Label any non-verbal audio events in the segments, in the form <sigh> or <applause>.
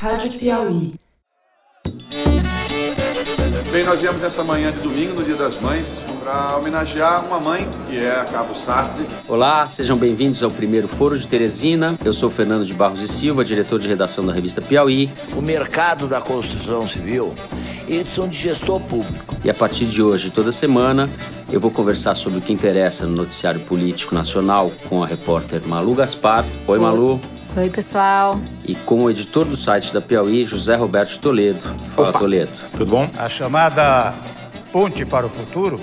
Rádio Piauí. Bem, nós viemos nessa manhã de domingo, no Dia das Mães, para homenagear uma mãe, que é a Cabo Sastre. Olá, sejam bem-vindos ao primeiro Foro de Teresina. Eu sou Fernando de Barros e Silva, diretor de redação da revista Piauí. O mercado da construção civil, eles são de gestor público. E a partir de hoje, toda semana, eu vou conversar sobre o que interessa no noticiário político nacional com a repórter Malu Gaspar. Oi, Malu. Oi, pessoal. E com o editor do site da Piauí, José Roberto Toledo. Fala, Opa. Toledo. Tudo bom? A chamada Ponte para o Futuro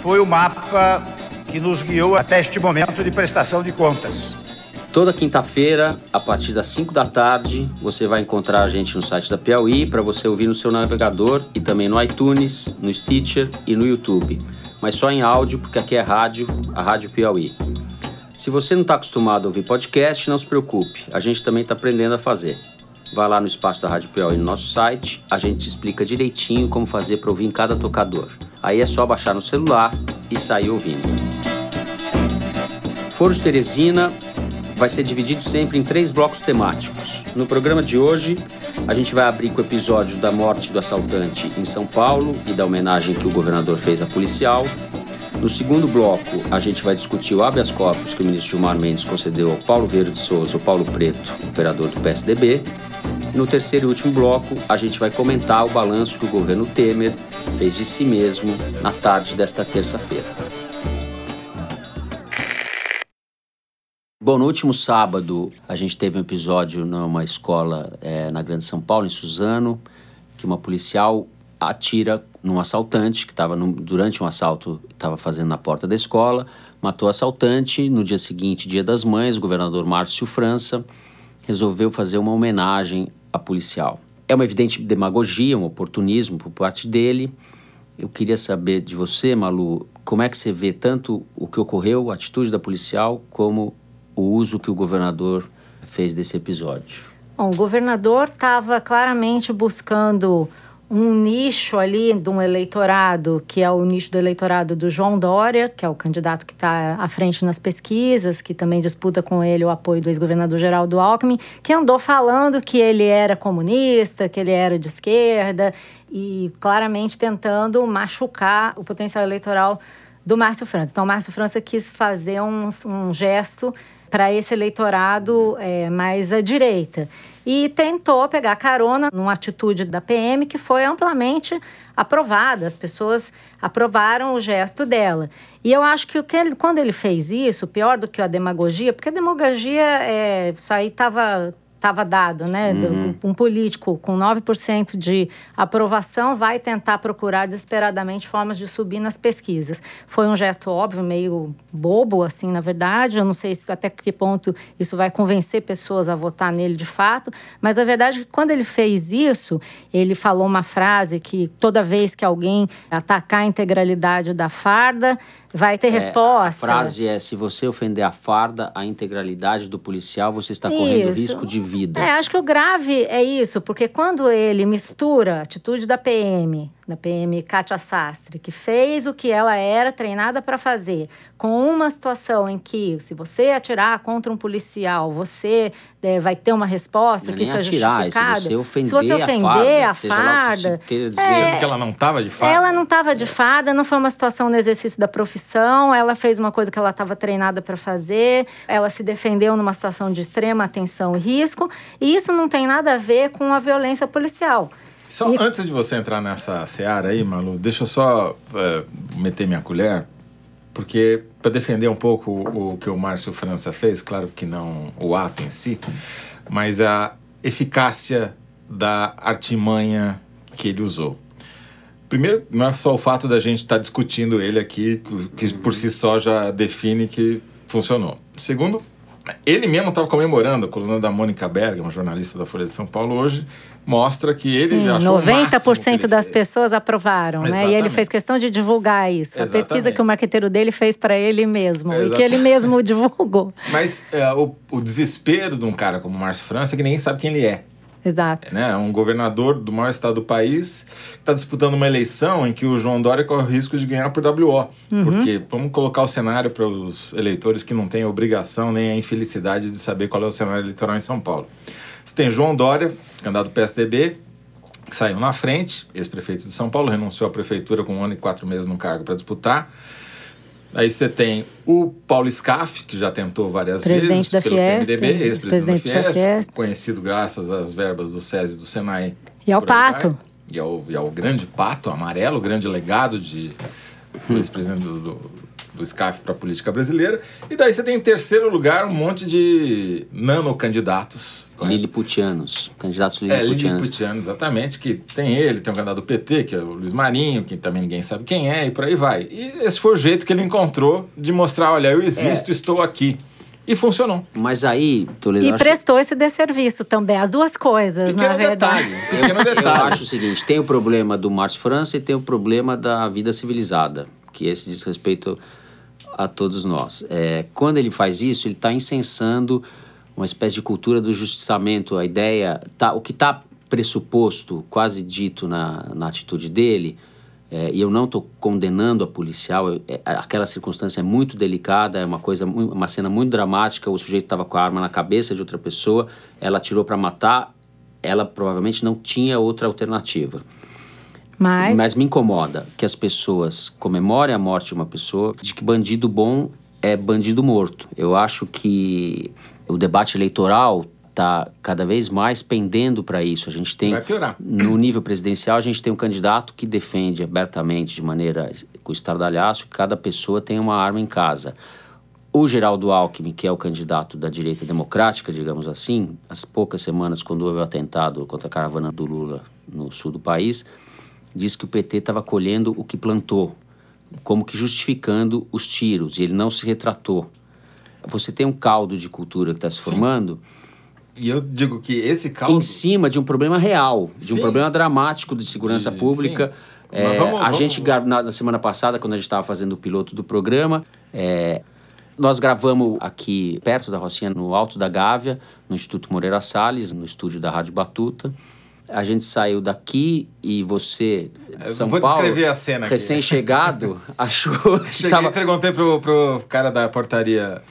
foi o mapa que nos guiou até este momento de prestação de contas. Toda quinta-feira, a partir das 5 da tarde, você vai encontrar a gente no site da Piauí para você ouvir no seu navegador e também no iTunes, no Stitcher e no YouTube. Mas só em áudio, porque aqui é rádio, a Rádio Piauí. Se você não está acostumado a ouvir podcast, não se preocupe, a gente também está aprendendo a fazer. Vá lá no espaço da Rádio Piauí no nosso site, a gente te explica direitinho como fazer para ouvir em cada tocador. Aí é só baixar no celular e sair ouvindo. Foro de Teresina vai ser dividido sempre em três blocos temáticos. No programa de hoje, a gente vai abrir com o episódio da morte do assaltante em São Paulo e da homenagem que o governador fez à policial. No segundo bloco, a gente vai discutir o habeas corpus que o ministro Gilmar Mendes concedeu ao Paulo Vieira de Souza, o Paulo Preto, operador do PSDB. No terceiro e último bloco, a gente vai comentar o balanço que o governo Temer fez de si mesmo na tarde desta terça-feira. Bom, no último sábado a gente teve um episódio numa escola é, na Grande São Paulo, em Suzano, que uma policial atira num assaltante que estava durante um assalto estava fazendo na porta da escola, matou o assaltante. No dia seguinte, Dia das Mães, o governador Márcio França resolveu fazer uma homenagem à policial. É uma evidente demagogia, um oportunismo por parte dele. Eu queria saber de você, Malu, como é que você vê tanto o que ocorreu, a atitude da policial, como o uso que o governador fez desse episódio? Bom, o governador estava claramente buscando um nicho ali de um eleitorado, que é o nicho do eleitorado do João Dória, que é o candidato que está à frente nas pesquisas, que também disputa com ele o apoio do ex-governador Geraldo Alckmin, que andou falando que ele era comunista, que ele era de esquerda, e claramente tentando machucar o potencial eleitoral do Márcio França. Então, o Márcio França quis fazer um, um gesto para esse eleitorado é, mais à direita. E tentou pegar carona numa atitude da PM que foi amplamente aprovada. As pessoas aprovaram o gesto dela. E eu acho que, o que ele, quando ele fez isso, pior do que a demagogia, porque a demagogia, é, isso aí estava estava dado, né? Uhum. Um político com 9% de aprovação vai tentar procurar desesperadamente formas de subir nas pesquisas. Foi um gesto óbvio, meio bobo, assim, na verdade. Eu não sei até que ponto isso vai convencer pessoas a votar nele de fato, mas a verdade é que quando ele fez isso, ele falou uma frase que toda vez que alguém atacar a integralidade da farda, vai ter É, resposta. A frase é: se você ofender a farda, a integralidade do policial, você está correndo Isso. risco de vida. É, acho que o grave é isso, porque quando ele mistura a atitude da PM, da PM Kátia Sastre, que fez o que ela era treinada para fazer, com uma situação em que, se você atirar contra um policial, você é, vai ter uma resposta, Não é que isso é atirar, é se justificado. você ofender se você a ofender farda, a que farda, queira dizer. é, Porque ela não estava de fato. ela não estava de fada, não foi uma situação no exercício da profissão. Ela fez uma coisa que ela estava treinada para fazer. Ela se defendeu numa situação de extrema atenção e risco. E isso não tem nada a ver com a violência policial. Só E- antes de você entrar nessa seara aí, Malu, deixa eu só é, meter minha colher, porque para defender um pouco o, o que o Márcio França fez, claro que não o ato em si, mas a eficácia da artimanha que ele usou. Primeiro, não é só o fato da gente estar discutindo ele aqui, que por si só já define que funcionou. Segundo, ele mesmo estava comemorando, a coluna da Mônica Berger, uma jornalista da Folha de São Paulo hoje, mostra que ele Sim, achou o máximo que 90% ele das fez. pessoas aprovaram, né? E ele Exatamente. fez questão de divulgar isso. A pesquisa Exatamente. que o marqueteiro dele fez para ele mesmo. E que Exatamente. ele mesmo divulgou. Mas é, o, o desespero de um cara como o Márcio França é que ninguém sabe quem ele é. Exato. né? É um governador do maior estado do país está disputando uma eleição em que o João Dória corre o risco de ganhar por WO. Porque, vamos colocar o cenário para os eleitores que não têm a obrigação nem a infelicidade de saber qual é o cenário eleitoral em São Paulo. Você tem João Dória, candidato do PSDB, que saiu na frente, ex-prefeito de São Paulo, renunciou à prefeitura com um ano e quatro meses no cargo para disputar. Aí você tem o Paulo Scaff, que já tentou várias Presidente vezes da pelo Fiesp, PMDB, ex-presidente da da Fiesp, conhecido graças às verbas do SESI e do Senai. E ao Pato. E ao, e ao grande Pato Amarelo, o grande legado de do ex-presidente do, do, do SCAF para a política brasileira. E daí você tem em terceiro lugar um monte de nanocandidatos. Liliputianos, candidatos É, liliputianos. Liliputiano, exatamente, que tem ele, tem um candidato do PT, que é o Luiz Marinho, que também ninguém sabe quem é, e por aí vai. E esse foi o jeito que ele encontrou de mostrar, olha, eu existo, É. estou aqui. E funcionou. Mas aí, Toledo, E eu acho- prestou esse desserviço também, as duas coisas, Pequeno na verdade. detalhe, <laughs> pequeno Eu detalhe. acho o seguinte: tem o problema do Márcio França e tem o problema da vida civilizada, que esse diz respeito a todos nós. É, quando ele faz isso, ele está incensando uma espécie de cultura do justiçamento. A ideia, tá, o que está pressuposto, quase dito na, na atitude dele, é, e eu não estou condenando a policial, eu- é, aquela circunstância é muito delicada, é uma coisa, uma cena muito dramática. O sujeito estava com a arma na cabeça de outra pessoa, ela atirou para matar, ela provavelmente não tinha outra alternativa. Mas, Mas me incomoda que as pessoas comemorem a morte de uma pessoa, de que bandido bom é bandido morto. Eu acho que o debate eleitoral está cada vez mais pendendo para isso. A gente tem Vai piorar. no nível presidencial a gente tem um candidato que defende abertamente, de maneira com estardalhaço, que cada pessoa tem uma arma em casa. O Geraldo Alckmin, que é o candidato da direita democrática, digamos assim, as poucas semanas quando houve o atentado contra a caravana do Lula no sul do país, disse que o PT estava colhendo o que plantou, como que justificando os tiros, e ele não se retratou. Você tem um caldo de cultura que está se formando E eu digo que esse caldo... em cima de um problema real, de um Sim. problema dramático de segurança De- pública. sim. É, vamos- a vamos- gente, gra- na, na semana passada, quando a gente estava fazendo o piloto do programa, é, nós gravamos aqui perto da Rocinha, no Alto da Gávea, no Instituto Moreira Salles, no estúdio da Rádio Batuta. A gente saiu daqui e você, de São vou Paulo, descrever a cena aqui. recém-chegado, <laughs> achou que Cheguei tava... e perguntei pro, pro cara da portaria,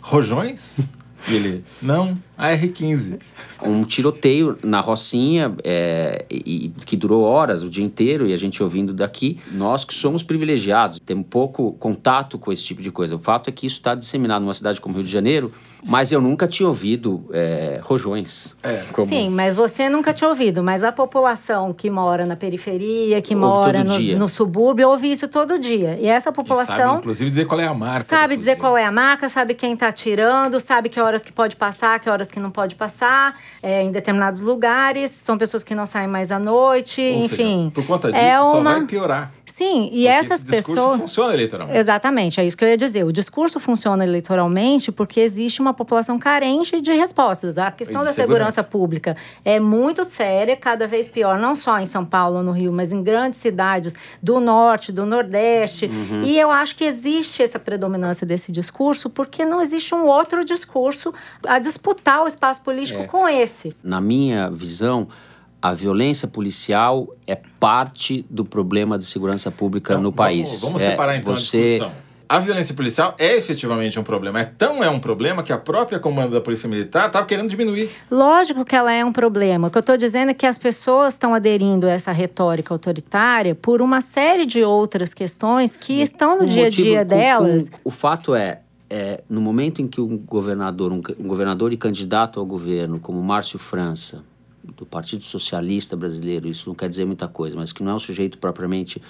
rojões? E ele, não, AR-15. um tiroteio na Rocinha é, e, que durou horas, o dia inteiro, e a gente ouvindo daqui. Nós que somos privilegiados, temos pouco contato com esse tipo de coisa. O fato é que isso está disseminado numa cidade como Rio de Janeiro, mas eu nunca tinha ouvido é, rojões. É. como- Sim, mas você nunca tinha ouvido. Mas a população que mora na periferia, que Ouve mora no, no subúrbio, ouve isso todo dia. E essa E sabe, população inclusive, dizer qual é a marca. sabe dizer qual é a marca, sabe quem está atirando, sabe que horas que pode passar, que horas que não pode passar, é, em determinados lugares. São pessoas que não saem mais à noite, Ou enfim. seja, por conta disso, é só uma... vai piorar. Sim, e Porque essas esse discurso pessoas. funciona eleitoralmente. Exatamente, é isso que eu ia dizer. O discurso funciona eleitoralmente porque existe uma população carente de respostas. A questão da segurança. segurança. pública é muito séria, cada vez pior, não só em São Paulo, no Rio, mas em grandes cidades do norte, do nordeste. Uhum. E eu acho que existe essa predominância desse discurso porque não existe um outro discurso a disputar o espaço político É. com esse. Na minha visão, a violência policial é parte do problema de segurança pública Então, no vamos- país. Vamos, É, separar então você... a discussão. A violência policial é efetivamente um problema. É tão é um problema que a própria comando da Polícia Militar estava querendo diminuir. Lógico que ela é um problema. O que eu estou dizendo é que as pessoas estão aderindo a essa retórica autoritária por uma série de outras questões que estão no O dia a dia com- delas. com- o fato é, é, no momento em que um governador, um, um governador e candidato ao governo, como Márcio França, do Partido Socialista Brasileiro, isso não quer dizer muita coisa, mas que não é um sujeito propriamente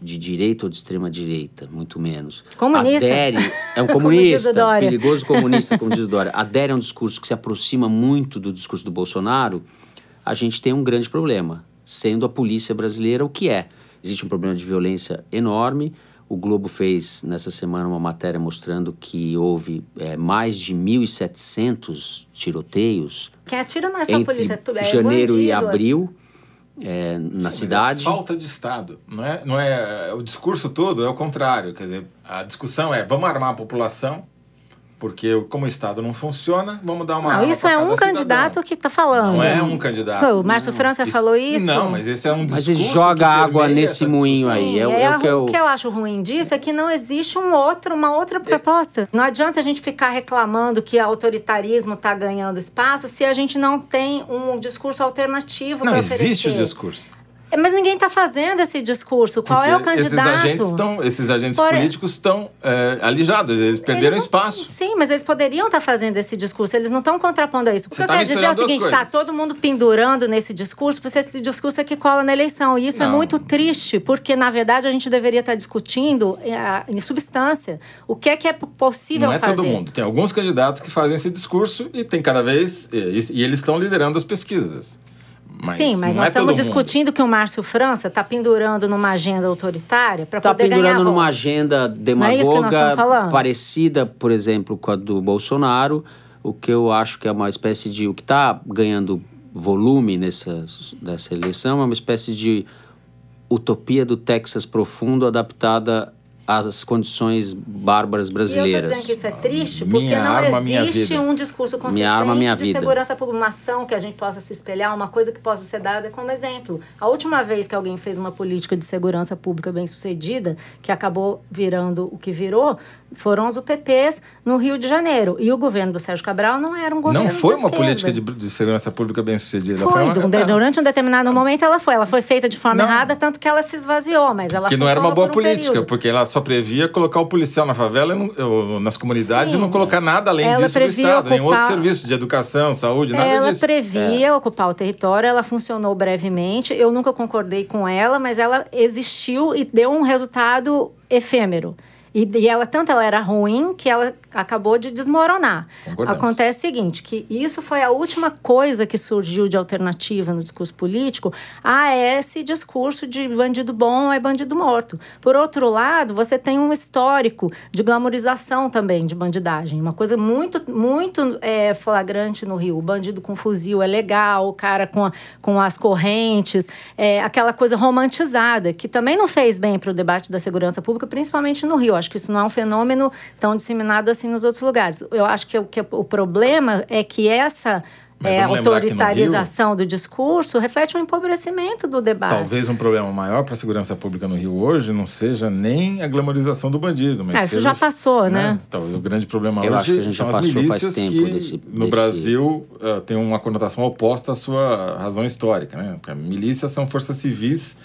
de direita ou de extrema direita, muito menos. Comunista. Adere, é um <laughs> comunista, perigoso comunista, como diz o Dória. Adere a um discurso que se aproxima muito do discurso do Bolsonaro, a gente tem um grande problema, sendo a polícia brasileira o que é. Existe um problema de violência enorme. O Globo fez nessa semana uma matéria mostrando que houve é, mais de 1.700 tiroteios Quem atira não é só a entre polícia, é tudo. É janeiro e bandido. abril é, na Sim, cidade. É falta de Estado. Não é, não é, o discurso todo é o contrário. Quer dizer, a discussão é vamos armar a população porque como o Estado não funciona, vamos dar uma Não, isso é um cidadão. candidato que está falando. Não é um candidato. Foi, o Márcio França Isso- falou isso. Não, mas esse é um Mas discurso ele joga que água nesse moinho aí. É, o- É, é o que eu... o que eu acho ruim disso é que não existe um outro, uma outra proposta. Não adianta a gente ficar reclamando que o autoritarismo está ganhando espaço se a gente não tem um discurso alternativo Não para existe oferecer. o discurso. É, Mas ninguém está fazendo esse discurso. Qual é o Porque candidato? Esses agentes, estão, esses agentes Por- políticos estão é, alijados, eles perderam Eles não- espaço. Sim, mas eles poderiam estar fazendo esse discurso. Eles não estão contrapondo a isso. O que Você eu tá quero dizer é o seguinte: está todo mundo pendurando nesse discurso, porque esse discurso é que cola na eleição. E isso é Não. muito triste, porque, na verdade, a gente deveria estar discutindo eh, em substância o que é que é possível Não é fazer. todo mundo. Tem alguns candidatos que fazem esse discurso e tem cada vez. E, e eles estão liderando as pesquisas. Mas Sim, mas não nós é estamos mundo. discutindo que o Márcio França está pendurando numa agenda autoritária para Está poder ganhar pendurando numa agenda é demagoga falando? parecida, por exemplo, com a do Bolsonaro, o que eu acho que é uma espécie de. O que está ganhando volume nessa, nessa eleição é uma espécie de utopia do Texas profundo adaptada às condições bárbaras E eu brasileiras. estou dizendo que isso é triste Minha porque não arma, minha existe vida. um discurso consistente arma, minha de vida. segurança pública, uma ação que a gente possa se espelhar, uma coisa que possa ser dada como exemplo. A última vez que alguém fez uma política de segurança pública bem sucedida, que acabou virando o que virou, foram os UPPs no Rio de Janeiro. E o governo do Sérgio Cabral não era um governo Não foi de uma política de, de segurança pública bem sucedida. Foi, uma, de- durante um determinado momento ela foi. Ela foi feita de forma Não. errada, tanto que ela se esvaziou, mas ela que não era uma boa um política, período. porque ela só previa colocar o policial na favela, nas comunidades Sim. e não colocar nada além Ela disso do Estado, nenhum outro ocupar- serviço de educação, saúde, nada ela disso. previa ocupar o território, ela funcionou brevemente. Eu nunca concordei com ela, mas ela existiu e deu um resultado efêmero. E, e ela, tanto ela era ruim que ela acabou de desmoronar. Concordamos. Acontece o seguinte, que isso foi a última coisa que surgiu de alternativa no discurso político a esse discurso de bandido bom é bandido morto. Por outro lado, você tem um histórico de glamorização também de bandidagem. Uma coisa muito, muito é, flagrante no Rio. O bandido com fuzil é legal, o cara com, a- com as correntes, é, aquela coisa romantizada, que também não fez bem para o debate da segurança pública, principalmente no Rio. Acho que isso não é um fenômeno tão disseminado assim nos outros lugares. Eu acho que, o- que o problema é que essa é, autoritarização do discurso reflete um empobrecimento do debate. Talvez um problema maior para a segurança pública no Rio hoje não seja nem a glamorização do bandido, mas Ah, isso seja já passou, né? Talvez o grande problema Eu acho que a hoje gente são já as milícias tempo que desse- no desse- Brasil ah, tem uma conotação oposta à sua razão histórica, né? Porque milícias são forças civis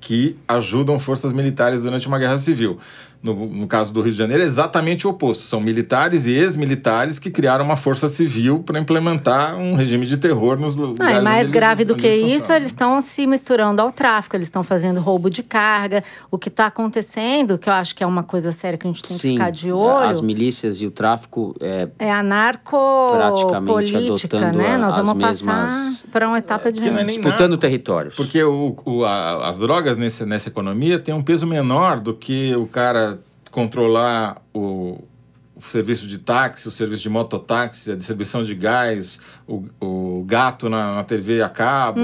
que ajudam forças militares durante uma guerra civil. No, no caso do Rio de Janeiro, é exatamente o oposto. São militares e ex-militares que criaram uma força civil para implementar um regime de terror nos lu- lugares. Não, onde mais eles- grave do que eles isso, eles estão se misturando ao tráfico, eles estão fazendo roubo de carga. O que está acontecendo, que eu acho que é uma coisa séria que a gente tem que Sim, ficar de olho, as milícias e o tráfico é, é praticamente anarcopolítica, adotando né? Nós as vamos passar mesmas- para uma etapa de... que é disputando territórios. Porque o, o- a- as drogas nesse, nessa economia têm um peso menor do que o cara controlar o, o serviço de táxi, o serviço de mototáxi, a distribuição de gás, o, o gato na, na TV a cabo.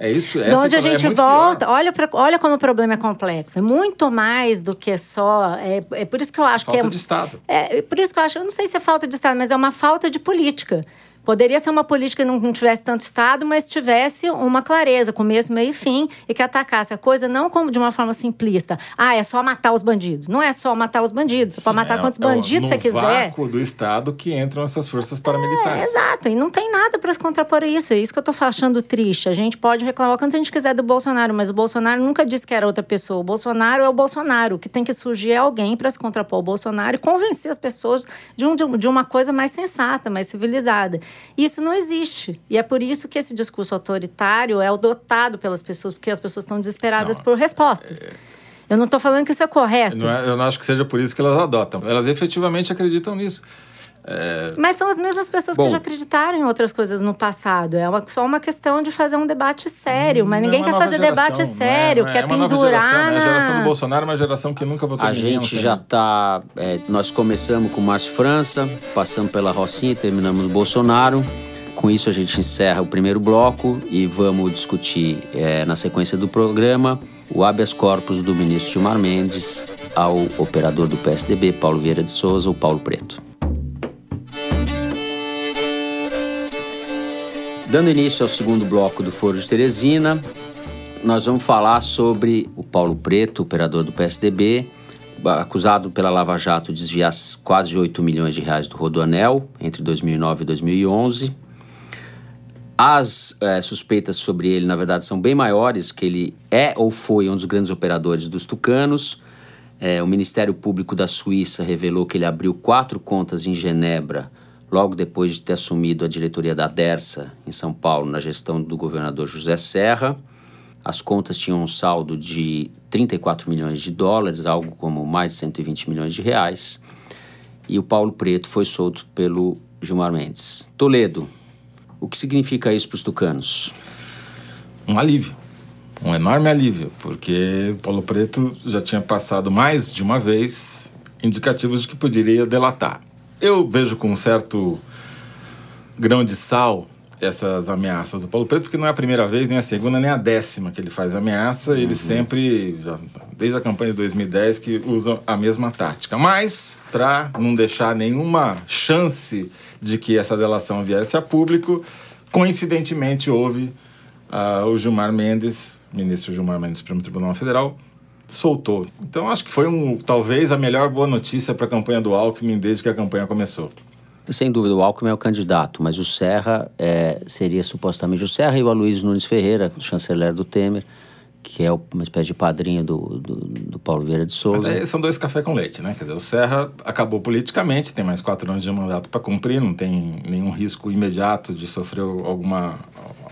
É isso. De onde a é gente muito volta, pior. olha, pra, olha como o problema é complexo. É muito mais do que só. É, é por isso que eu acho Falta que é. de Estado. É, por isso que eu acho, eu não sei se é falta de Estado, mas é uma falta de política. Poderia ser uma política que não, tivesse tanto Estado, mas tivesse uma clareza, começo, meio e fim, e que atacasse a coisa não como de uma forma simplista. Ah, é só matar os bandidos. Não é só matar os bandidos. Você pode matar É- quantos é bandidos você quiser. vácuo do Estado que entram essas forças É, paramilitares. exato, e não tem nada para se contrapor a isso. É isso que eu tô achando triste. A gente pode reclamar quanto a gente quiser do Bolsonaro, mas o Bolsonaro nunca disse que era outra pessoa. O Bolsonaro é o Bolsonaro. O que tem que surgir é alguém para se contrapor ao Bolsonaro e convencer as pessoas de um- de uma coisa mais sensata, mais civilizada. Isso não existe. E é por isso que esse discurso autoritário é adotado pelas pessoas, porque as pessoas estão desesperadas Não, por respostas. Eu não estou falando que isso é correto. Não é- eu não acho que seja por isso que elas adotam. Elas efetivamente acreditam nisso. É, Mas são as mesmas pessoas Bom. que já acreditaram em outras coisas no passado. É uma- só uma questão de fazer um debate sério. Mas Não ninguém é quer nova fazer debate geração, não é- sério, não é, quer é uma nova pendurar geração, né? A geração do na... Bolsonaro é uma geração que nunca votou A gente não já está. nós começamos com o Márcio França, passamos pela Rocinha e terminamos no Bolsonaro. Com isso, a gente encerra o primeiro bloco e vamos discutir, eh, na sequência do programa, o habeas corpus do ministro Gilmar Mendes ao operador do PSDB, Paulo Vieira de Souza, o Paulo Preto. Dando início ao segundo bloco do Foro de Teresina, nós vamos falar sobre o Paulo Preto, operador do PSDB, acusado pela Lava Jato de desviar quase 8 milhões de reais do Rodoanel entre 2009 e 2011. As é, suspeitas sobre ele, na verdade, são bem maiores, que ele é ou foi um dos grandes operadores dos tucanos. É, o Ministério Público da Suíça revelou que ele abriu quatro contas em Genebra, logo depois de ter assumido a diretoria da Dersa, em São Paulo, na gestão do governador José Serra. As contas tinham um saldo de 34 milhões de dólares, algo como mais de 120 milhões de reais. E o Paulo Preto foi solto pelo Gilmar Mendes. Toledo, o que significa isso para os tucanos? Um alívio. Um enorme alívio, porque Paulo Preto já tinha passado mais de uma vez indicativos de que poderia delatar. Eu vejo com um certo grão de sal essas ameaças do Paulo Preto, porque não é a primeira vez, nem a segunda, nem a décima que ele faz ameaça. Uhum. Ele sempre, já, desde a campanha de 2010, que usa a mesma tática. Mas, para não deixar nenhuma chance de que essa delação viesse a público, coincidentemente houve uh, o Gilmar Mendes, ministro Gilmar Mendes do Supremo Tribunal Federal, soltou. Então acho que foi um, talvez a melhor boa notícia para a campanha do Alckmin desde que a campanha começou. Sem dúvida, o Alckmin é o candidato, mas o Serra é, seria supostamente o Serra e o Aloysio Nunes Ferreira, chanceler do Temer, que é uma espécie de padrinho do, do, do Paulo Vieira de Souza. São dois café com leite, né? Quer dizer, o Serra acabou politicamente, tem mais quatro anos de mandato para cumprir, não tem nenhum risco imediato de sofrer alguma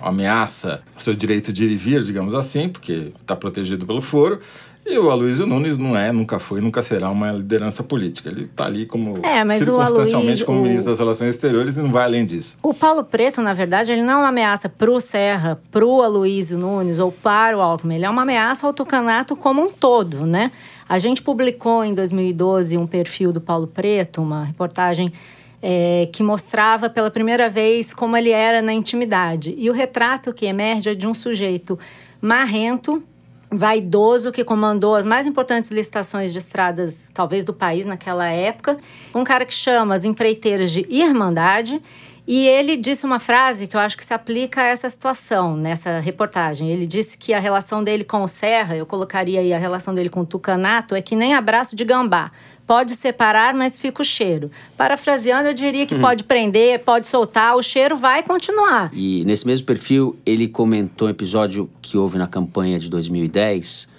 ameaça ao seu direito de ir e vir, digamos assim, porque está protegido pelo foro. E o Aloysio Nunes não é, nunca foi, nunca será uma liderança política. Ele está ali como é, mas circunstancialmente Aloysio, como ministro das Relações Exteriores e não vai além disso. O Paulo Preto, na verdade, ele não é uma ameaça para o Serra, para o Aloysio Nunes ou para o Alckmin. Ele é uma ameaça ao tucanato como um todo, né? A gente publicou em 2012 um perfil do Paulo Preto, uma reportagem é, que mostrava pela primeira vez como ele era na intimidade. E o retrato que emerge é de um sujeito marrento, vaidoso que comandou as mais importantes licitações de estradas, talvez do país naquela época, um cara que chama as empreiteiras de Irmandade. E ele disse uma frase que eu acho que se aplica a essa situação, nessa reportagem. Ele disse que a relação dele com o Serra, eu colocaria aí a relação dele com o Tucanato, é que nem abraço de gambá. Pode separar, mas fica o cheiro. Parafraseando, eu diria que hum. pode prender, pode soltar, o cheiro vai continuar. E nesse mesmo perfil, ele comentou um episódio que houve na campanha de 2010.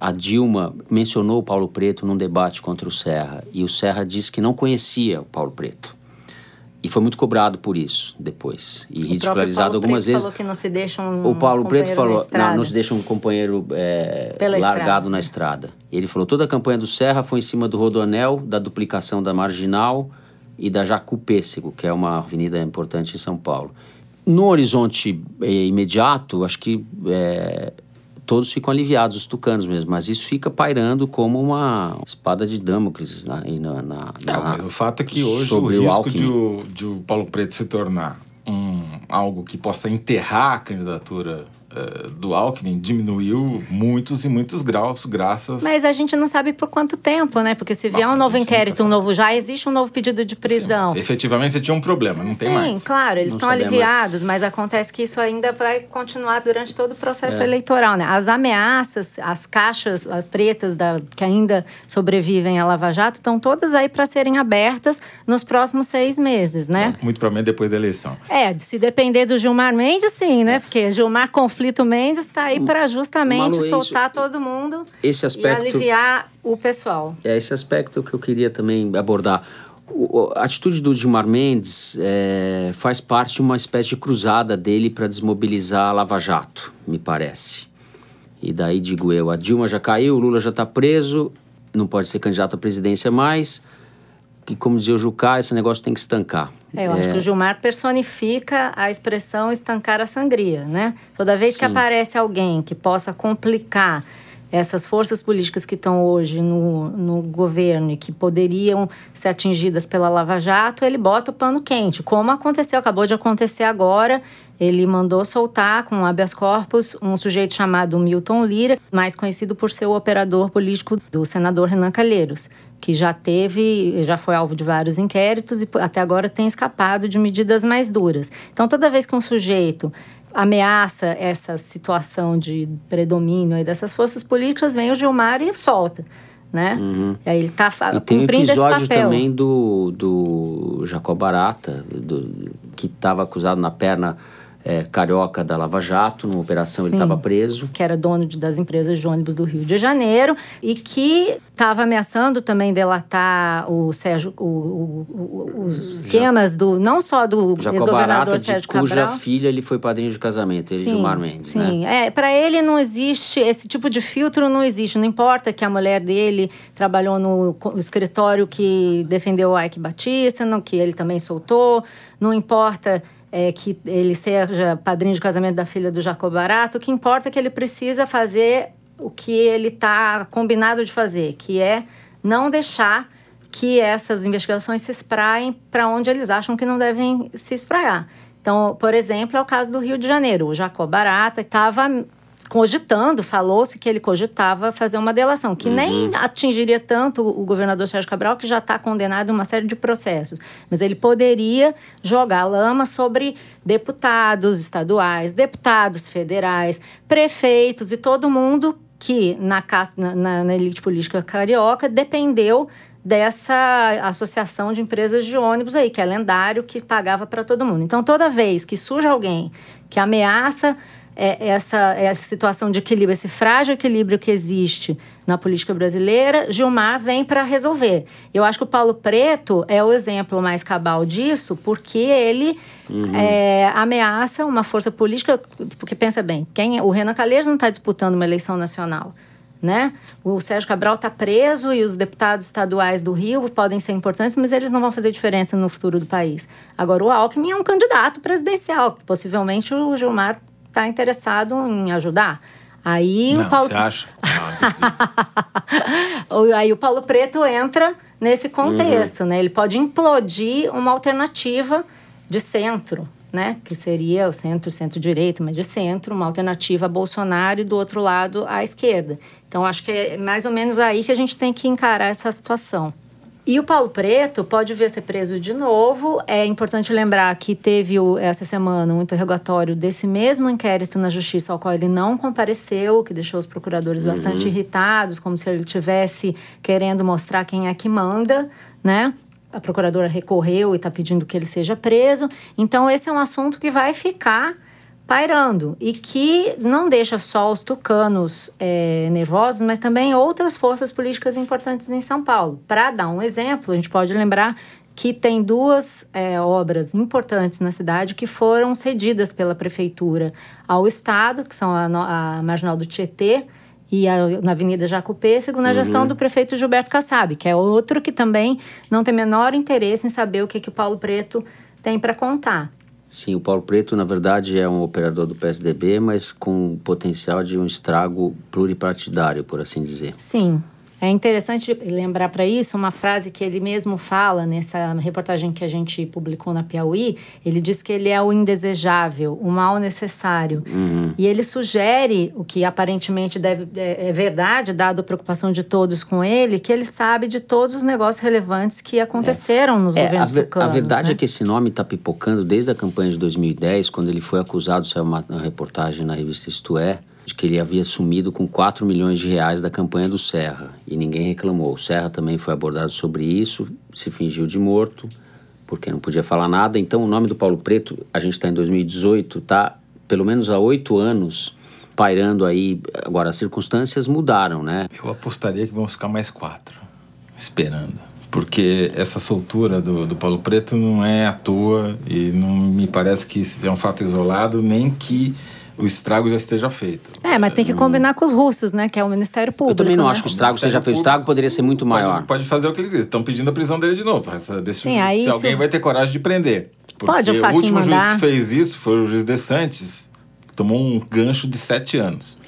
A Dilma mencionou o Paulo Preto num debate contra o Serra. E o Serra disse que não conhecia o Paulo Preto. E foi muito cobrado por isso depois. E o ridicularizado algumas Preto vezes. falou que não se deixa um O Paulo Preto falou: não, não se deixa um companheiro é, largado estrada. na estrada. Ele falou: toda a campanha do Serra foi em cima do Rodoanel, da duplicação da Marginal e da Jacu Pêssego, que é uma avenida importante em São Paulo. No horizonte é, imediato, acho que é, todos ficam aliviados, os tucanos mesmo, mas isso fica pairando como uma espada de Damocles na, na, na, Não, mas o fato é que hoje o risco de o, de o Paulo Preto se tornar um, algo que possa enterrar a candidatura do Alckmin diminuiu muitos e muitos graus, graças. Mas a gente não sabe por quanto tempo, né? Porque se vier Bom, um novo inquérito, um novo já, existe um novo pedido de prisão. Sim, efetivamente você tinha um problema, não Sim, tem mais. Sim, claro, eles não estão aliviados, mas acontece que isso ainda vai continuar durante todo o processo é. eleitoral, né? As ameaças, as caixas pretas da, que ainda sobrevivem à Lava Jato estão todas aí para serem abertas nos próximos seis meses, né? Muito provavelmente depois da eleição. É, se depender do Gilmar Mendes, sim, né? É. Porque Gilmar conflita Lito Mendes está aí para justamente Malu, soltar isso, todo mundo esse aspecto, e aliviar o pessoal. É esse aspecto que eu queria também abordar. O, a atitude do Gilmar Mendes é, faz parte de uma espécie de cruzada dele para desmobilizar a Lava Jato, me parece. E daí digo eu, a Dilma já caiu, o Lula já está preso, não pode ser candidato à presidência mais que, como dizia o Jucá, esse negócio tem que estancar. É, eu é... acho que o Gilmar personifica a expressão estancar a sangria, né? Toda vez Sim. que aparece alguém que possa complicar essas forças políticas que estão hoje no, no governo e que poderiam ser atingidas pela Lava Jato, ele bota o pano quente, como aconteceu, acabou de acontecer agora. Ele mandou soltar com habeas corpus um sujeito chamado Milton Lira, mais conhecido por ser o operador político do senador Renan Calheiros que já teve, já foi alvo de vários inquéritos e até agora tem escapado de medidas mais duras. Então, toda vez que um sujeito ameaça essa situação de predomínio dessas forças políticas, vem o Gilmar e solta. Né? Uhum. E aí ele está E tem um cumprindo episódio também do, do Jacob Barata, do- que estava acusado na perna é, carioca da Lava Jato, numa operação ele Sim. estava preso. que era dono de- das empresas de ônibus do Rio de Janeiro e que estava ameaçando também delatar o Sérgio, o- o- o- os esquemas do não só do ex-governador Sérgio cuja Cabral. filha ele foi padrinho de casamento, ele e Gilmar Mendes, né? Sim, é, para ele não existe esse tipo de filtro não existe. Não importa que a mulher dele trabalhou no escritório que defendeu o Ike Batista, não, que ele também soltou. Não importa é, que ele seja padrinho de casamento da filha do Jacob Barato. O que importa é que ele precisa fazer o que ele está combinado de fazer, que é não deixar que essas investigações se espraiem para onde eles acham que não devem se espraiar. Então, por exemplo, é o caso do Rio de Janeiro. O Jacob Barata estava cogitando, falou-se que ele cogitava fazer uma delação, que nem atingiria tanto o governador Sérgio Cabral, que já está condenado em uma série de processos. Mas ele poderia jogar lama sobre deputados estaduais, deputados federais, prefeitos e todo mundo que na- na- na elite política carioca dependeu dessa associação de empresas de ônibus aí, que é lendário, que pagava para todo mundo. Então, toda vez que surge alguém que ameaça é, essa, essa situação de equilíbrio, esse frágil equilíbrio que existe na política brasileira, Gilmar vem para resolver. Eu acho que o Paulo Preto é o exemplo mais cabal disso, porque ele é, ameaça uma força política. Porque pensa bem, quem, é- o Renan Calheiros não está disputando uma eleição nacional. Né? O Sérgio Cabral está preso e os deputados estaduais do Rio podem ser importantes, mas eles não vão fazer diferença no futuro do país. Agora, o Alckmin é um candidato presidencial, que possivelmente o Gilmar está interessado em ajudar. Aí Não, o Paulo. você acha? <laughs> Aí o Paulo Preto entra nesse contexto, né? Ele pode implodir uma alternativa de centro, né? Que seria o centro, centro-direita, mas de centro, uma alternativa a Bolsonaro e do outro lado à esquerda. Então, acho que é mais ou menos aí que a gente tem que encarar essa situação. E o Paulo Preto pode vir a ser preso de novo. É importante lembrar que teve essa semana um interrogatório desse mesmo inquérito na justiça ao qual ele não compareceu, que deixou os procuradores bastante irritados, como se ele tivesse querendo mostrar quem é que manda, né? A procuradora recorreu e está pedindo que ele seja preso. Então, esse é um assunto que vai ficar pairando e que não deixa só os tucanos é, nervosos, mas também outras forças políticas importantes em São Paulo. Para dar um exemplo, a gente pode lembrar que tem duas é, obras importantes na cidade que foram cedidas pela prefeitura ao Estado, que são a, a Marginal do Tietê e a, na Avenida Jacopêssego, na gestão do prefeito Gilberto Kassab, que é outro que também não tem menor interesse em saber o que, que o Paulo Preto tem para contar. Sim, o Paulo Preto, na verdade, é um operador do PSDB, mas com potencial de um estrago pluripartidário, por assim dizer. Sim. É interessante lembrar para isso uma frase que ele mesmo fala nessa reportagem que a gente publicou na Piauí. Ele diz que ele é o indesejável, o mal necessário. E ele sugere, o que aparentemente deve, é, é verdade, dado a preocupação de todos com ele, que ele sabe de todos os negócios relevantes que aconteceram nos É, a, governos ver- a verdade né? é que esse nome está pipocando desde a campanha de 2010, quando ele foi acusado, saiu uma, uma reportagem na revista Isto É, de que ele havia sumido com 4 milhões de reais da campanha do Serra, e ninguém reclamou. O Serra também foi abordado sobre isso, se fingiu de morto, porque não podia falar nada. Então, o nome do Paulo Preto, a gente está em 2018, está pelo menos há oito anos pairando aí. Agora, as circunstâncias mudaram, né? Eu apostaria que vão ficar mais quatro, esperando. Porque essa soltura do, do Paulo Preto não é à toa e não me parece que é um fato isolado, nem que o estrago já esteja feito. É, mas tem que combinar com os russos, né? Que é o Ministério Eu Público. também não né? acho que o estrago seja feito. O estrago poderia ser muito maior. Pode, pode fazer o que eles quiserem. Estão pedindo a prisão dele de novo, para saber se, Sim, se alguém vai ter coragem de prender. Porque Pode o o último juiz mandar. que fez isso foi o juiz De Santos, tomou um gancho de sete anos.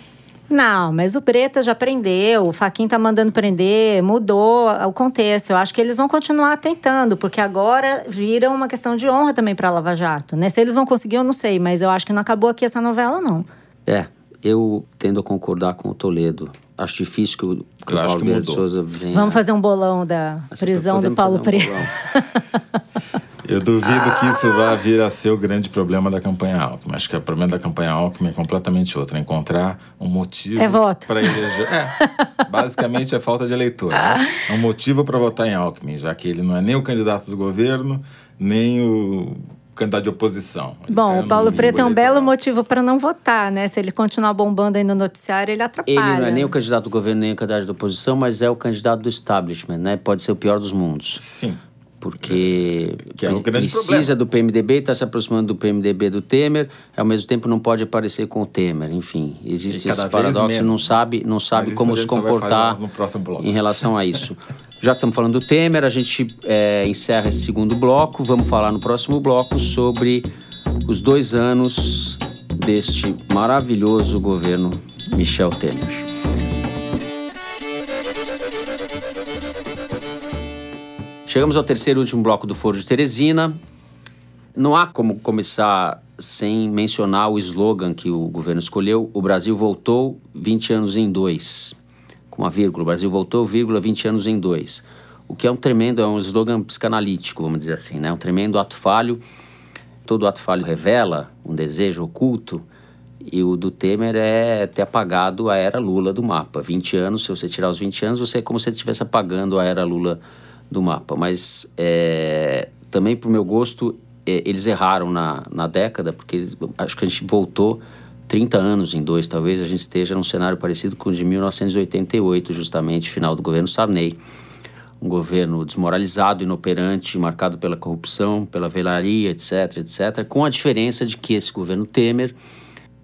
Não, mas o Preta já prendeu, o Faquin tá mandando prender, mudou o contexto. Eu acho que eles vão continuar tentando, porque agora vira uma questão de honra também para Lava Jato, né? Se eles vão conseguir, eu não sei, mas eu acho que não acabou aqui essa novela, não. É, Eu tendo a concordar com o Toledo. Acho difícil que o, que acho Paulo que Vieira de. Souza venha. Vamos fazer um bolão da Assim, prisão do Paulo fazer um Preto. <laughs> Eu duvido que isso vá vir a ser o grande problema da campanha Alckmin. Acho que o problema da campanha Alckmin é completamente outro. É encontrar um motivo É voto. para eleger. É, basicamente é falta de eleitor. Né? É um motivo para votar em Alckmin, já que ele não é nem o candidato do governo, nem o candidato de oposição. Ele Bom, caiu o Paulo Preto é um belo motivo para não votar, né? Se ele continuar bombando aí no noticiário, ele atrapalha. Ele não é nem o candidato do governo, nem o candidato da oposição, mas é o candidato do establishment, né? Pode ser o pior dos mundos. Sim. Porque Que é o pre- grande precisa problema. do PMDB, está se aproximando do PMDB do Temer, ao mesmo tempo não pode aparecer com o Temer. Enfim, existe esse paradoxo, não sabe, não sabe como se comportar em relação a isso. Já que estamos falando do Temer, a gente é, encerra esse segundo bloco. Vamos falar no próximo bloco sobre os dois anos deste maravilhoso governo Michel Temer. Chegamos ao terceiro e último bloco do Foro de Teresina. Não há como começar sem mencionar o slogan que o governo escolheu: o Brasil voltou 20 anos em dois. Com uma vírgula, o Brasil voltou, vírgula, 20 anos em dois. O que é um tremendo, é um slogan psicanalítico, vamos dizer assim, né? Um tremendo ato falho. Todo ato falho revela um desejo oculto. E o do Temer é ter apagado a era Lula do mapa. 20 anos, se você tirar os 20 anos, você é como se estivesse apagando a era Lula do mapa. Mas é, também, para o meu gosto, é, eles erraram na, na década, porque eles- acho que a gente voltou 30 anos em dois. Talvez a gente esteja num cenário parecido com o de 1988, justamente, final do governo Sarney. Um governo desmoralizado, inoperante, marcado pela corrupção, pela velaria, etc, etc. Com a diferença de que esse governo Temer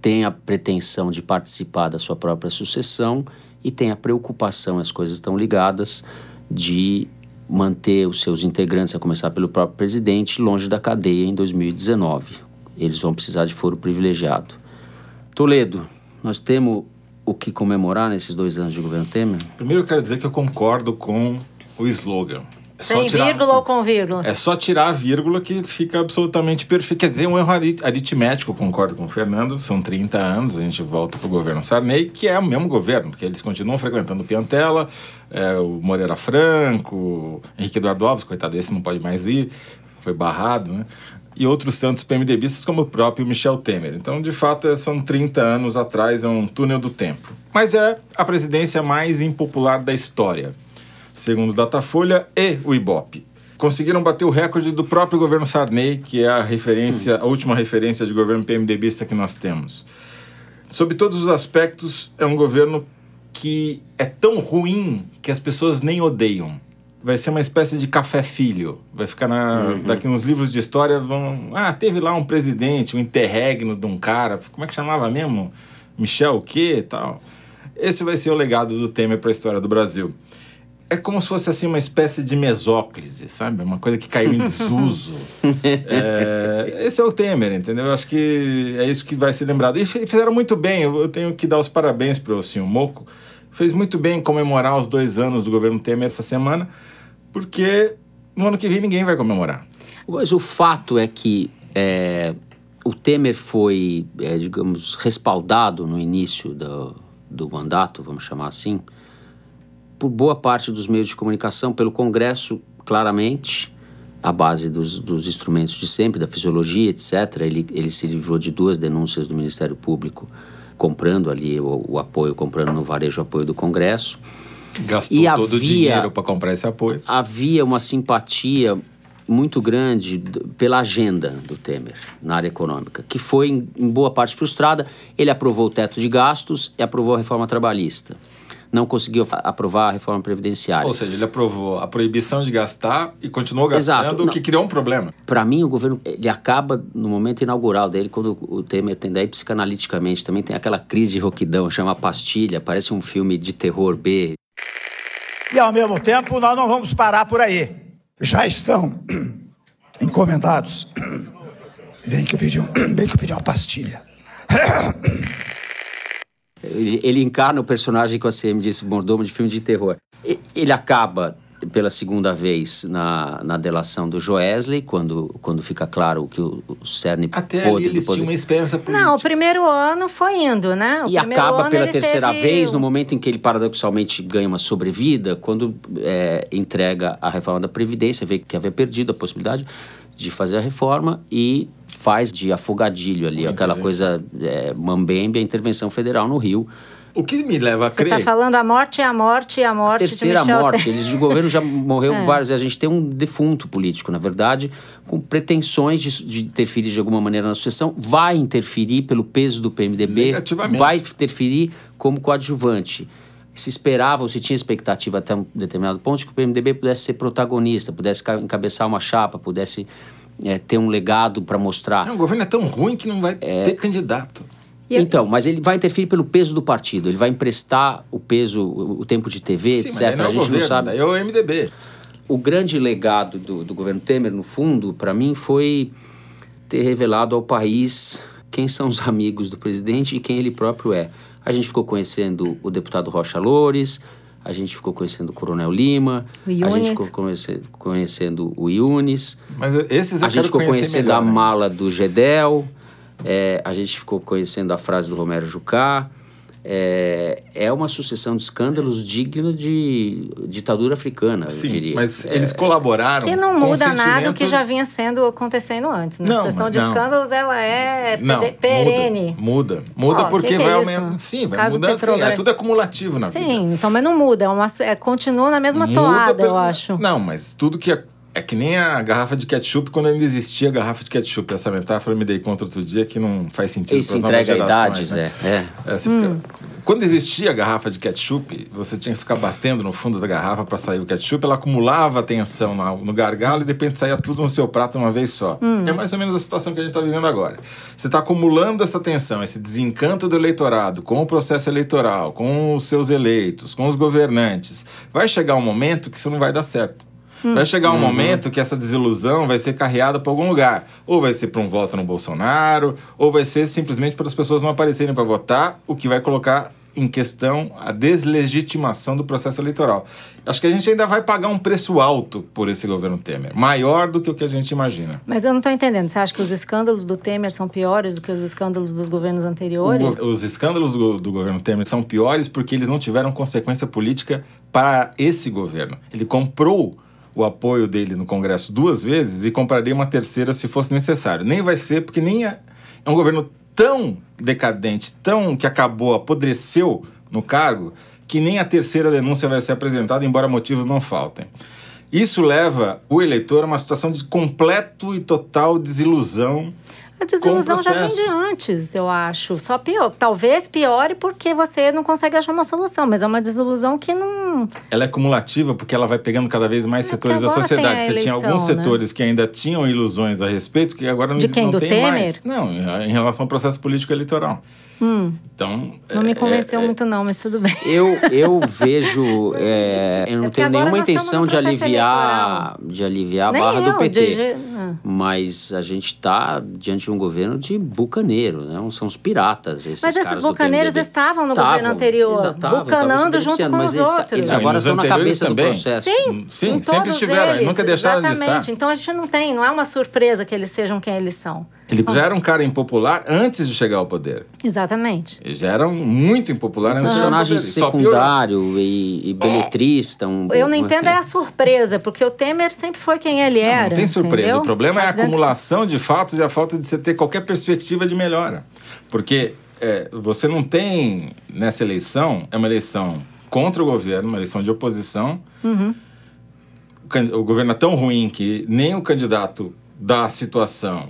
tem a pretensão de participar da sua própria sucessão e tem a preocupação, as coisas estão ligadas, de manter os seus integrantes, a começar pelo próprio presidente, longe da cadeia em 2019. Eles vão precisar de foro privilegiado. Toledo, nós temos o que comemorar nesses dois anos de governo Temer? Primeiro eu quero dizer que eu concordo com o slogan. É Sem tirar- vírgula ou com vírgula? É só tirar a vírgula que fica absolutamente perfeito. Quer dizer, tem um erro ari- aritmético, concordo com o Fernando. São 30 anos, a gente volta para o governo Sarney, que é o mesmo governo, porque eles continuam frequentando o Piantela, é, o Moreira Franco, Henrique Eduardo Alves, coitado, esse não pode mais ir, foi barrado, né? E outros tantos PMDBistas, como o próprio Michel Temer. Então, de fato, é- são 30 anos atrás, é um túnel do tempo. Mas é a presidência mais impopular da história segundo Datafolha e o Ibope. Conseguiram bater o recorde do próprio governo Sarney, que é a referência, a última referência de governo PMDBista que nós temos. Sob todos os aspectos, é um governo que é tão ruim que as pessoas nem odeiam. Vai ser uma espécie de café filho. Vai ficar na, daqui nos livros de história vão, ah, teve lá um presidente, um interregno de um cara, como é que chamava mesmo? Michel o quê, tal. Esse vai ser o legado do Temer para a história do Brasil é como se fosse assim uma espécie de mesóclise, sabe? Uma coisa que caiu em <laughs> desuso. É, esse é o Temer, entendeu? Eu acho que é isso que vai ser lembrado. E fi- fizeram muito bem, eu tenho que dar os parabéns para o senhor Moco. Fez muito bem em comemorar os dois anos do governo Temer essa semana, porque no ano que vem ninguém vai comemorar. Mas o fato é que é, o Temer foi, é, digamos, respaldado no início do, do mandato, vamos chamar assim, por boa parte dos meios de comunicação, pelo Congresso, claramente, à base dos, dos instrumentos de sempre, da fisiologia, etc. Ele, ele se livrou de duas denúncias do Ministério Público, comprando ali o, o apoio, comprando no varejo o apoio do Congresso. Gastou E todo o havia- dinheiro para comprar esse apoio. havia uma simpatia muito grande pela agenda do Temer na área econômica, que foi em boa parte frustrada. Ele aprovou o teto de gastos e aprovou a reforma trabalhista. Não conseguiu aprovar a reforma previdenciária. Ou seja, ele aprovou a proibição de gastar e continuou Exato, gastando, o não. que criou um problema. Para mim, o governo ele acaba no momento inaugural dele, quando o Temer tem daí psicanaliticamente também tem aquela crise de roquidão, chama pastilha, parece um filme de terror B. E ao mesmo tempo, nós não vamos parar por aí. Já estão <clears throat> encomendados. Bem que eu pedi, um, <clears throat> bem que eu pedi uma pastilha. <clears throat> Ele, ele encarna o personagem que a CM disse, mordomo de filme de terror. E- Ele acaba pela segunda vez na, na delação do Joesley, quando, quando fica claro que o, o cerne Até podre ali eles poder- tinham uma esperança política. Não, o primeiro ano foi indo, né? O E acaba ano pela terceira teve vez, no momento em que ele paradoxalmente ganha uma sobrevida, quando é, entrega a reforma da Previdência, vê que havia perdido a possibilidade de fazer a reforma e faz de afogadilho ali, aquela coisa é, mambembe, a intervenção federal no Rio. O que me leva a Você crer... está falando a morte é a morte e a morte terceira de Michel morte. Eles de governo já morreu <laughs> É. vários. A gente tem um defunto político, na verdade, com pretensões de, de interferir de alguma maneira na sucessão. Vai interferir pelo peso do PMDB, Negativamente. vai interferir como coadjuvante. Se esperava ou se tinha expectativa até um determinado ponto de que o PMDB pudesse ser protagonista, pudesse ca- encabeçar uma chapa, pudesse é, ter um legado para mostrar. Não, o governo é tão ruim que não vai ter candidato. Então, mas ele vai interferir pelo peso do partido, ele vai emprestar o peso, o tempo de TV, Sim, etc. não é A o gente governo, não sabe. daí é o MDB. O grande legado do, do governo Temer, no fundo, para mim, foi ter revelado ao país quem são os amigos do presidente e quem ele próprio é. A gente ficou conhecendo o deputado Rocha Loures, a gente ficou conhecendo o Coronel Lima, O a gente ficou conhece- conhecendo o Yunis, Mas esses eu a gente ficou conhecendo melhor, a né? mala do Gedel, é, a gente ficou conhecendo a frase do Romero Jucá. É, é uma sucessão de escândalos digno de ditadura africana, eu Sim, diria. mas É, eles colaboraram Que não com o muda nada o sentimento- que já vinha sendo acontecendo antes. Na Não, sessão mas de não. escândalos, ela é Não, pere- perene. Muda, muda. Muda Ó, porque que que é vai isso? aumentando. Sim, vai Caso mudando. Sim, Petrobras. é tudo acumulativo na vida. Sim, então, mas não muda. É uma, é, continua na mesma Muda toada, pelo- eu acho. Não, mas tudo que é. Que nem a garrafa de ketchup, quando ainda existia garrafa de ketchup. Essa metáfora eu me dei conta outro dia que não faz sentido Isso pras novas entrega gerações, idades, né? é. é. É, você fica- Quando existia a garrafa de ketchup, você tinha que ficar batendo no fundo da garrafa para sair o ketchup. Ela acumulava a tensão na- no gargalo e de repente saía tudo no seu prato uma vez só. É mais ou menos a situação que a gente está vivendo agora. Você está acumulando essa tensão, esse desencanto do eleitorado com o processo eleitoral, com os seus eleitos, com os governantes. Vai chegar um momento que isso não vai dar certo. Vai chegar um momento que essa desilusão vai ser carreada para algum lugar. Ou vai ser para um voto no Bolsonaro, ou vai ser simplesmente para as pessoas não aparecerem para votar, o que vai colocar em questão a deslegitimação do processo eleitoral. Acho que a gente ainda vai pagar um preço alto por esse governo Temer, maior do que o que a gente imagina. Mas eu não estou entendendo. Você acha que os escândalos do Temer são piores do que os escândalos dos governos anteriores? os escândalos do, do governo Temer são piores porque eles não tiveram consequência política para esse governo. Ele comprou o apoio dele no Congresso duas vezes e compraria uma terceira se fosse necessário. Nem vai ser, porque nem é, é um governo tão decadente, tão que acabou, apodreceu no cargo, que nem a terceira denúncia vai ser apresentada, embora motivos não faltem. Isso leva o eleitor a uma situação de completo e total desilusão A desilusão já vem de antes, eu acho. Só pior. Talvez piore porque você não consegue achar uma solução, mas é uma desilusão que não. ela é cumulativa porque ela vai pegando cada vez mais É setores da sociedade. a Você tinha eleição, alguns né? setores que ainda tinham ilusões a respeito que agora não, De quem? não Do tem Temer? mais. Não, em relação ao processo político eleitoral. Então, Não me é- convenceu é- muito, não, mas tudo bem. Eu, eu <laughs> vejo. é, eu não porque tenho nenhuma intenção de aliviar, de aliviar a Nem barra eu, do PT. de ah. Mas a gente está diante de um governo de bucaneiro, né? São os piratas. Esses Mas esses bucaneiros estavam no Estavam, governo anterior, bucanando junto com mas os eles, outros. Eles Não, agora estão na cabeça também. do processo. Sim, Sim, em sempre estiveram, eles, nunca deixaram de exatamente. estar. Então a gente não tem, não é uma surpresa que eles sejam quem eles são. Ele já era um cara impopular antes de chegar ao poder. Exatamente. Ele já era um muito impopular antes de chegar ao poder. Secundário e, e beletrista. Um, Eu não entendo é a surpresa, porque o Temer sempre foi quem ele Não, era. não tem surpresa. entendeu? O problema é a dentro- acumulação de fatos e a falta de você ter qualquer perspectiva de melhora. Porque é, você não tem, nessa eleição, é uma eleição contra o governo, uma eleição de oposição. Uhum. O, o governo é tão ruim que nem o candidato da situação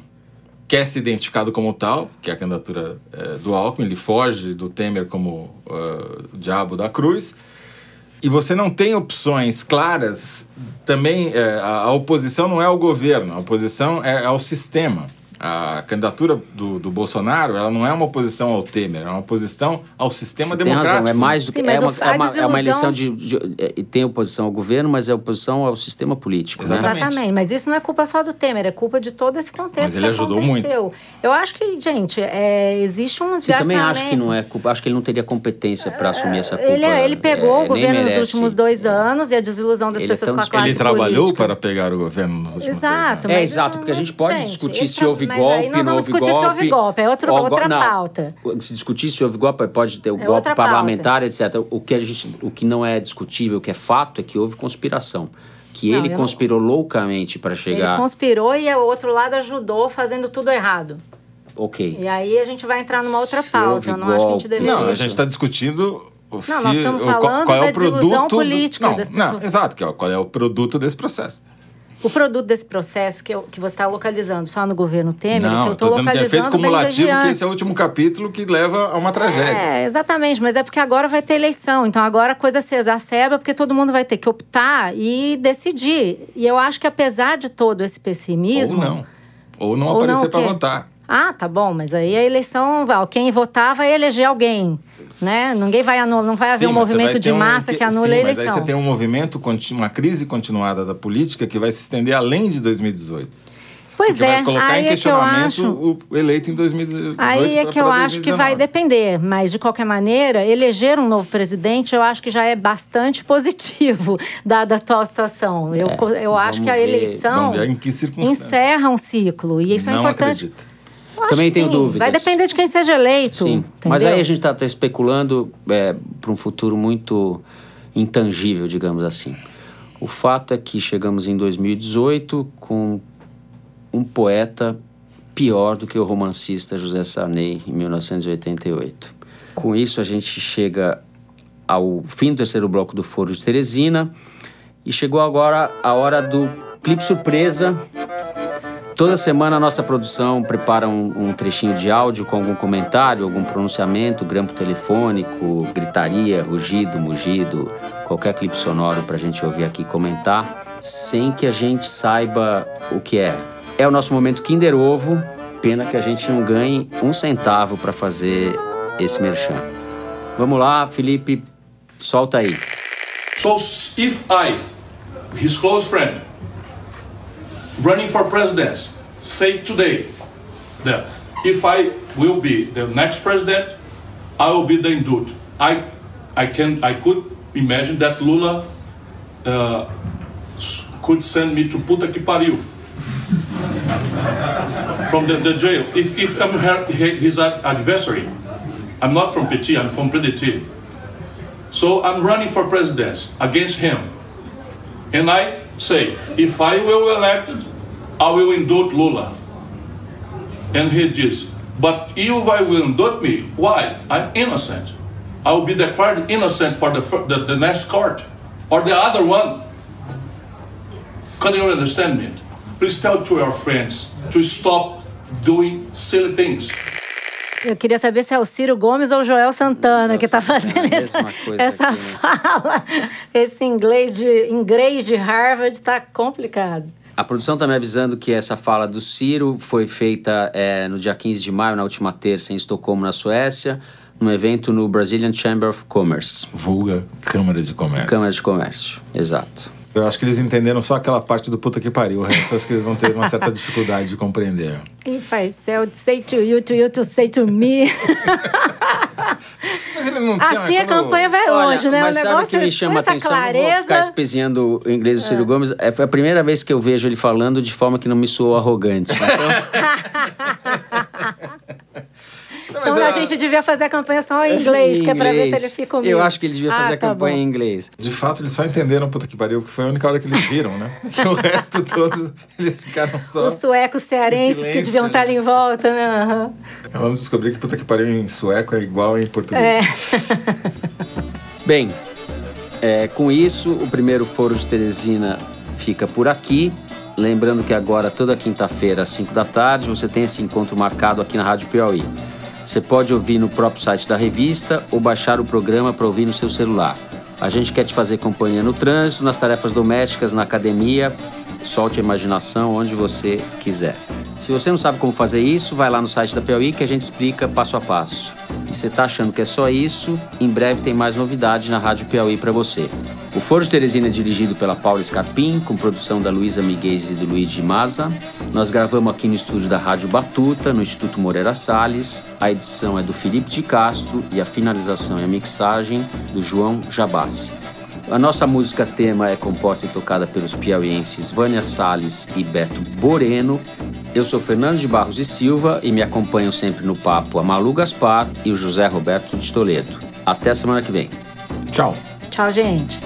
quer ser identificado como tal, que é a candidatura é, do Alckmin, ele foge do Temer como ah, o diabo da cruz. E você não tem opções claras. Também é, a, a oposição não é ao governo, a oposição é ao sistema. A candidatura do, do Bolsonaro, ela não é uma oposição ao Temer, é uma oposição ao sistema Você tem democrático. razão, é mais do que Sim, é mas uma, é uma, é uma eleição de, de- é, tem oposição ao governo, mas é oposição ao sistema político, né? Exatamente. Exatamente, mas isso não é culpa só do Temer, é culpa de todo esse contexto. Mas ele que ajudou aconteceu. Eu acho que, gente, é, existe um Sim, também acho que não é culpa, acho que ele não teria competência para assumir essa culpa. Ele, ele pegou é, o governo nos merece. últimos dois anos e a desilusão das Ele é pessoas com a classe Ele trabalhou política. para pegar o governo nos últimos Exato. dois É mas exato, não- porque a gente pode gente, discutir se houve mas golpe, aí nós não vamos discutir golpe. se houve golpe, é outra, ou go- outra não. pauta. Se discutir se houve golpe, pode ter o golpe outra pauta. parlamentar, etc. O que, a gente, o que não é discutível, o que é fato, é que houve conspiração. Que Não, ele eu não- conspirou loucamente para Ele chegar. conspirou e o outro lado ajudou fazendo tudo errado. Ok. E aí a gente vai entrar numa outra Se pauta. Eu não acho que a gente golpe- deveria. Não, a gente está discutindo o se, nós estamos o- qual- falando qual, é da o produto desilusão do- política não, das não, pessoas. exato, que é, qual é o produto desse processo. O produto desse processo que, eu- que você está localizando só no governo Temer, que não, eu eu estou dizendo que é localizando efeito bem cumulativo, que esse é o último capítulo que leva a uma tragédia. É, exatamente, mas é porque agora vai ter eleição. Então agora a coisa se exacerba porque todo mundo vai ter que optar e decidir. E eu acho que apesar de todo esse pessimismo. Ou não. Ou não Ou aparecer para votar. Ah, tá bom, mas aí a eleição, quem votar vai eleger alguém, né? Ninguém vai anular, não vai haver Sim, um mas movimento de ter um- massa que anule sim, a Mas eleição. aí você tem um movimento, uma crise continuada da política que vai se estender além de 2018. Pois é, vai colocar aí em é que eu questionamento acho. o eleito em 2018. Aí é que eu acho que vai 2019. depender, mas de qualquer maneira, eleger um novo presidente eu acho que já é bastante positivo, <laughs> dada a atual situação. Eu, É, co- eu acho que a ver- eleição ver circunstâncias. encerra um ciclo, e isso é não importante. acredito. Também tenho sim. dúvidas. Vai depender de quem seja eleito. Sim, mas entendeu? aí a gente está especulando para um futuro muito intangível, digamos assim. O fato é que chegamos em 2018 com um poeta pior do que o romancista José Sarney em 1988. Com isso, a gente chega ao fim do terceiro bloco do Foro de Teresina e chegou agora a hora do clipe surpresa Toda semana a nossa produção prepara um, um trechinho de áudio com algum comentário, algum pronunciamento, grampo telefônico, gritaria, rugido, mugido, qualquer clipe sonoro para a gente ouvir aqui comentar, sem que a gente saiba o que é. É o nosso momento Kinder Ovo, pena que a gente não ganhe um centavo para fazer esse merchan. Vamos lá, Felipe, solta aí. So if I, his close friend, running for president, say today that if I will be the next president, I will be the indult. I, I can, I could imagine that Lula uh, could send me to puta que pariu from the, the jail. If, if I'm her, his adversary, I'm not from PT, I'm from PDT. So I'm running for president against him. And I say, if I will be elected, I will indult Lula. And he diz, but if I will indult me, why? I'm innocent. I will be declared innocent for the, the, the next court. Or the other one. Can you understand me? Please tell to your friends to stop doing silly things. Eu queria saber se é o Ciro Gomes ou o Joel Santana que está fazendo É a essa, mesma coisa essa aqui, né? fala. Esse inglês de, inglês de Harvard está complicado. A produção está me avisando que essa fala do Ciro foi feita é, no dia 15 de maio, na última terça, em Estocolmo, na Suécia, num evento no Brazilian Chamber of Commerce. Vulga Câmara de Comércio. Câmara de Comércio, exato. Eu acho que eles entenderam só aquela parte do puta que pariu. O resto eu acho que eles vão ter uma certa <laughs> dificuldade de compreender. If I sell say to you, to you to say to me. <laughs> Mas ele não tinha... Assim a quando- campanha vai Olha, longe, né? mas o sabe o que me é chama a atenção? Não vou clareza. ficar espezinhando o inglês do Ciro Gomes. É, foi a primeira vez que eu vejo ele falando de forma que não me soou arrogante. Então, <laughs> Não, Então é- a gente devia fazer a campanha só em inglês, que é pra ver se ele fica humilde. Eu acho que ele devia fazer Ah, a tá campanha bom. em inglês. De fato, eles só entenderam puta que pariu, porque foi a única hora que eles viram, né? <laughs> Que o resto todo, eles ficaram só... Os suecos cearenses que deviam estar né? ali em volta, né? Aham. Vamos descobrir que puta que pariu em sueco é igual em português. É. <laughs> Bem, é, com isso, o primeiro Foro de Teresina fica por aqui. Lembrando que agora, toda quinta-feira, às 5 da tarde, você tem esse encontro marcado aqui na Rádio Piauí. Você pode ouvir no próprio site da revista ou baixar o programa para ouvir no seu celular. A gente quer te fazer companhia no trânsito, nas tarefas domésticas, na academia. Solte a imaginação onde você quiser. Se você não sabe como fazer isso, vai lá no site da Piauí que a gente explica passo a passo. E você tá achando que é só isso? Em breve tem mais novidades na Rádio Piauí para você. O Foro de Teresina é dirigido pela Paula Scarpim, com produção da Luísa Miguel e do Luiz de Maza. Nós gravamos aqui no estúdio da Rádio Batuta, no Instituto Moreira Salles. A edição é do Felipe de Castro e a finalização e a mixagem do João Jabassi. A nossa música tema é composta e tocada pelos piauienses Vânia Salles e Beto Boreno. Eu sou Fernando de Barros e Silva e me acompanham sempre no papo a Malu Gaspar e o José Roberto de Toledo. Até semana que vem. Tchau. Tchau, gente.